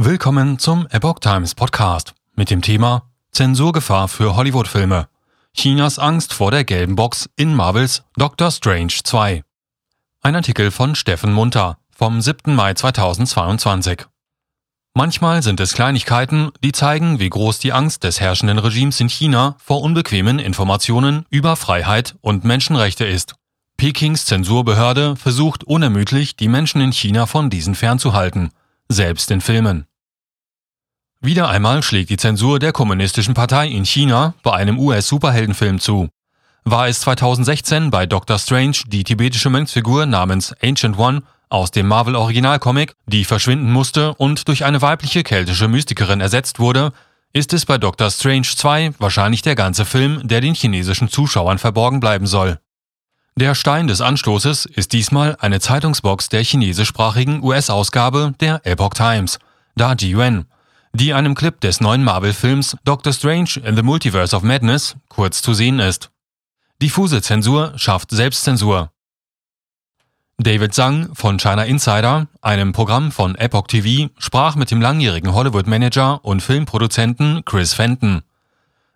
Willkommen zum Epoch Times Podcast mit dem Thema Zensurgefahr für Hollywood-Filme. Chinas Angst vor der gelben Box in Marvels Doctor Strange 2. Ein Artikel von Steffen Munter vom 7. Mai 2022. Manchmal sind es Kleinigkeiten, die zeigen, wie groß die Angst des herrschenden Regimes in China vor unbequemen Informationen über Freiheit und Menschenrechte ist. Pekings Zensurbehörde versucht unermüdlich, die Menschen in China von diesen fernzuhalten, selbst in Filmen. Wieder einmal schlägt die Zensur der Kommunistischen Partei in China bei einem US-Superheldenfilm zu. War es 2016 bei Doctor Strange die tibetische Mönchsfigur namens Ancient One aus dem Marvel-Originalcomic, die verschwinden musste und durch eine weibliche keltische Mystikerin ersetzt wurde, ist es bei Doctor Strange 2 wahrscheinlich der ganze Film, der den chinesischen Zuschauern verborgen bleiben soll. Der Stein des Anstoßes ist diesmal eine Zeitungsbox der chinesischsprachigen US-Ausgabe der Epoch Times, Da Ji Yuan, die einem Clip des neuen Marvel-Films Doctor Strange in the Multiverse of Madness kurz zu sehen ist. Diffuse Zensur schafft Selbstzensur. David Zhang von China Insider, einem Programm von Epoch TV, sprach mit dem langjährigen Hollywood-Manager und Filmproduzenten Chris Fenton.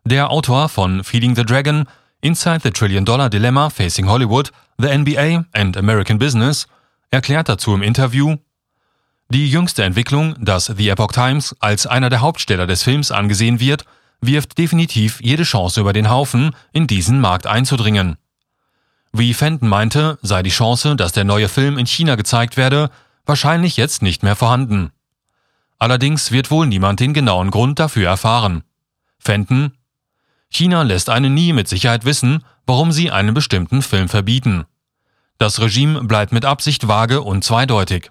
Der Autor von Feeding the Dragon, Inside the Trillion Dollar Dilemma Facing Hollywood, The NBA and American Business, erklärt dazu im Interview, die jüngste Entwicklung, dass The Epoch Times als einer der Hauptsteller des Films angesehen wird, wirft definitiv jede Chance über den Haufen, in diesen Markt einzudringen. Wie Fenton meinte, sei die Chance, dass der neue Film in China gezeigt werde, wahrscheinlich jetzt nicht mehr vorhanden. Allerdings wird wohl niemand den genauen Grund dafür erfahren. Fenton China lässt einen nie mit Sicherheit wissen, warum sie einen bestimmten Film verbieten. Das Regime bleibt mit Absicht vage und zweideutig.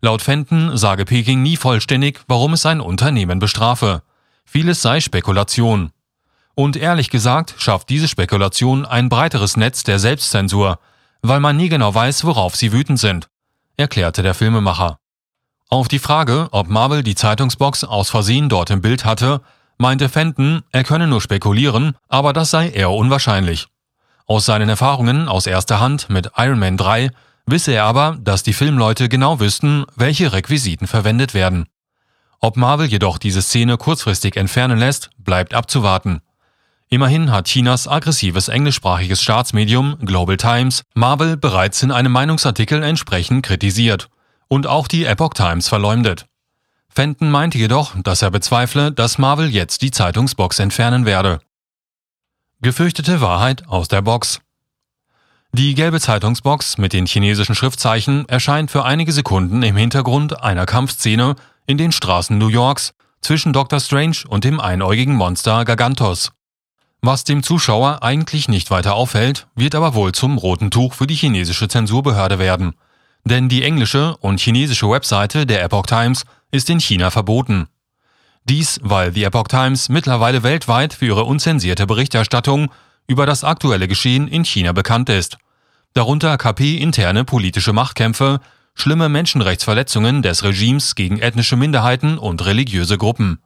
Laut Fenton sage Peking nie vollständig, warum es ein Unternehmen bestrafe. Vieles sei Spekulation. Und ehrlich gesagt schafft diese Spekulation ein breiteres Netz der Selbstzensur, weil man nie genau weiß, worauf sie wütend sind, erklärte der Filmemacher. Auf die Frage, ob Marvel die Zeitungsbox aus Versehen dort im Bild hatte, meinte Fenton, er könne nur spekulieren, aber das sei eher unwahrscheinlich. Aus seinen Erfahrungen aus erster Hand mit Iron Man 3 wisse er aber, dass die Filmleute genau wüssten, welche Requisiten verwendet werden. Ob Marvel jedoch diese Szene kurzfristig entfernen lässt, bleibt abzuwarten. Immerhin hat Chinas aggressives englischsprachiges Staatsmedium Global Times Marvel bereits in einem Meinungsartikel entsprechend kritisiert und auch die Epoch Times verleumdet. Fenton meinte jedoch, dass er bezweifle, dass Marvel jetzt die Zeitungsbox entfernen werde. Gefürchtete Wahrheit aus der Box. Die gelbe Zeitungsbox mit den chinesischen Schriftzeichen erscheint für einige Sekunden im Hintergrund einer Kampfszene in den Straßen New Yorks zwischen Dr. Strange und dem einäugigen Monster Gargantos. Was dem Zuschauer eigentlich nicht weiter auffällt, wird aber wohl zum roten Tuch für die chinesische Zensurbehörde werden. Denn die englische und chinesische Webseite der Epoch Times ist in China verboten. Dies, weil die Epoch Times mittlerweile weltweit für ihre unzensierte Berichterstattung über das aktuelle Geschehen in China bekannt ist darunter KP-interne politische Machtkämpfe, schlimme Menschenrechtsverletzungen des Regimes gegen ethnische Minderheiten und religiöse Gruppen.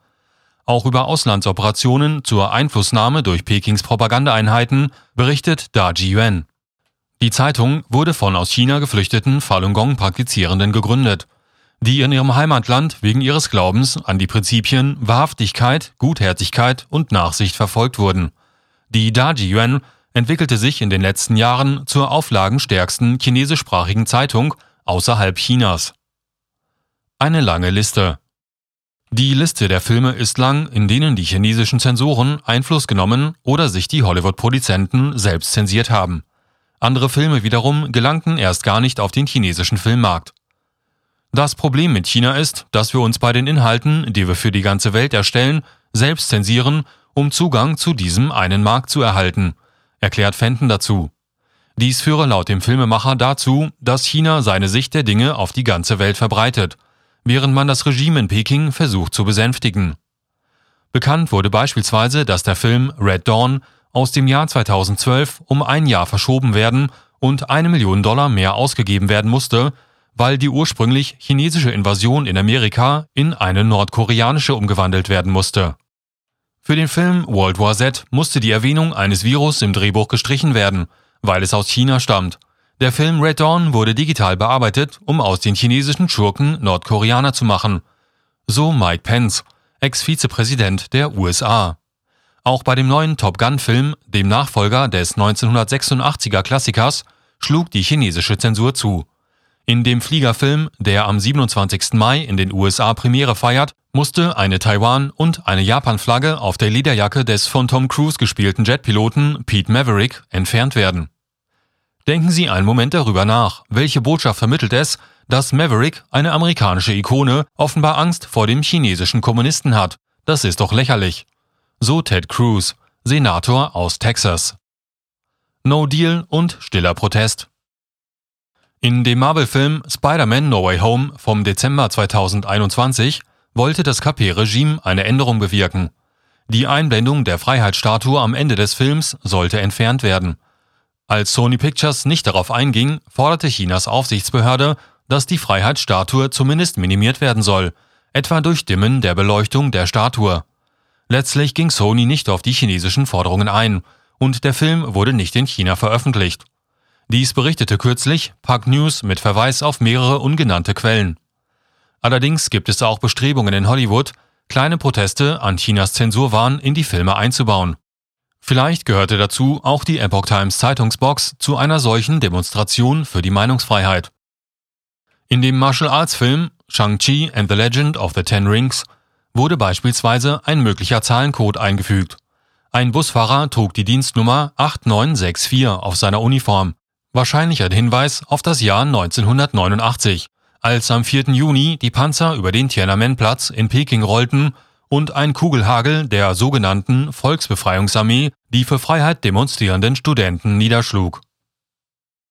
Auch über Auslandsoperationen zur Einflussnahme durch Pekings Propagandaeinheiten berichtet Da Ji-Yuan. Die Zeitung wurde von aus China geflüchteten Falun Gong-Praktizierenden gegründet, die in ihrem Heimatland wegen ihres Glaubens an die Prinzipien Wahrhaftigkeit, Gutherzigkeit und Nachsicht verfolgt wurden. Die Da Ji-Yuan entwickelte sich in den letzten Jahren zur auflagenstärksten chinesischsprachigen Zeitung außerhalb Chinas. Eine lange Liste. Die Liste der Filme ist lang, in denen die chinesischen Zensoren Einfluss genommen oder sich die Hollywood-Produzenten selbst zensiert haben. Andere Filme wiederum gelangten erst gar nicht auf den chinesischen Filmmarkt. Das Problem mit China ist, dass wir uns bei den Inhalten, die wir für die ganze Welt erstellen, selbst zensieren, um Zugang zu diesem einen Markt zu erhalten – erklärt Fenton dazu. Dies führe laut dem Filmemacher dazu, dass China seine Sicht der Dinge auf die ganze Welt verbreitet, während man das Regime in Peking versucht zu besänftigen. Bekannt wurde beispielsweise, dass der Film Red Dawn aus dem Jahr 2012 um ein Jahr verschoben werden und eine Million Dollar mehr ausgegeben werden musste, weil die ursprünglich chinesische Invasion in Amerika in eine nordkoreanische umgewandelt werden musste. Für den Film World War Z musste die Erwähnung eines Virus im Drehbuch gestrichen werden, weil es aus China stammt. Der Film Red Dawn wurde digital bearbeitet, um aus den chinesischen Schurken Nordkoreaner zu machen. So Mike Pence, Ex-Vizepräsident der USA. Auch bei dem neuen Top Gun-Film, dem Nachfolger des 1986er Klassikers, schlug die chinesische Zensur zu. In dem Fliegerfilm, der am 27. Mai in den USA Premiere feiert, musste eine Taiwan- und eine Japan-Flagge auf der Lederjacke des von Tom Cruise gespielten Jetpiloten Pete Maverick entfernt werden. Denken Sie einen Moment darüber nach, welche Botschaft vermittelt es, dass Maverick, eine amerikanische Ikone, offenbar Angst vor dem chinesischen Kommunisten hat. Das ist doch lächerlich. So Ted Cruz, Senator aus Texas. No Deal und stiller Protest. In dem Marvel-Film Spider-Man No Way Home vom Dezember 2021 wollte das KP-Regime eine Änderung bewirken. Die Einblendung der Freiheitsstatue am Ende des Films sollte entfernt werden. Als Sony Pictures nicht darauf einging, forderte Chinas Aufsichtsbehörde, dass die Freiheitsstatue zumindest minimiert werden soll, etwa durch Dimmen der Beleuchtung der Statue. Letztlich ging Sony nicht auf die chinesischen Forderungen ein und der Film wurde nicht in China veröffentlicht. Dies berichtete kürzlich Park News mit Verweis auf mehrere ungenannte Quellen. Allerdings gibt es auch Bestrebungen in Hollywood, kleine Proteste an Chinas Zensurwahn in die Filme einzubauen. Vielleicht gehörte dazu auch die Epoch Times Zeitungsbox zu einer solchen Demonstration für die Meinungsfreiheit. In dem Martial Arts Film Shang-Chi and the Legend of the Ten Rings wurde beispielsweise ein möglicher Zahlencode eingefügt. Ein Busfahrer trug die Dienstnummer 8964 auf seiner Uniform, wahrscheinlich ein Hinweis auf das Jahr 1989, als am 4. Juni die Panzer über den Tiananmen-Platz in Peking rollten und ein Kugelhagel der sogenannten Volksbefreiungsarmee die für Freiheit demonstrierenden Studenten niederschlug